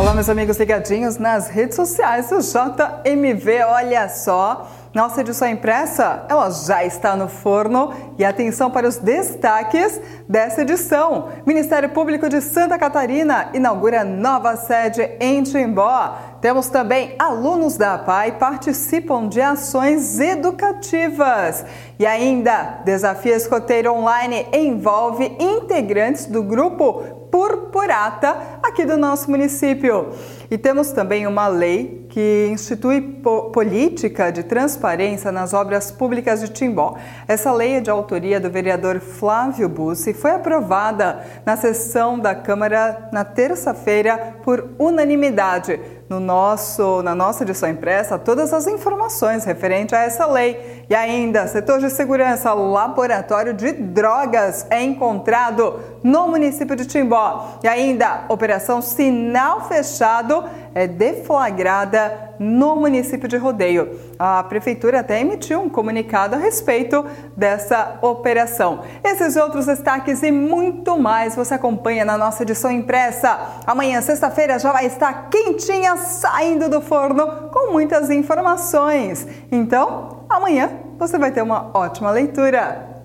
Olá, meus amigos ligadinhos nas redes sociais do JMV. Olha só, nossa edição impressa, ela já está no forno e atenção para os destaques dessa edição. Ministério Público de Santa Catarina inaugura nova sede em Timbó. Temos também alunos da APAI participam de ações educativas. E ainda, Desafio Escoteiro Online envolve integrantes do grupo Purpurata aqui do nosso município. E temos também uma lei que institui po política de transparência nas obras públicas de Timbó. Essa lei é de autoria do vereador Flávio Bussi foi aprovada na sessão da Câmara na terça-feira por unanimidade no nosso, na nossa edição impressa todas as informações referentes a essa lei. E ainda, setor de segurança, laboratório de drogas é encontrado no município de Timbó. E ainda, operação Sinal Fechado é deflagrada no município de Rodeio. A prefeitura até emitiu um comunicado a respeito dessa operação. Esses outros destaques e muito mais você acompanha na nossa edição impressa. Amanhã, sexta-feira, já vai estar quentinha saindo do forno com muitas informações. Então, amanhã você vai ter uma ótima leitura.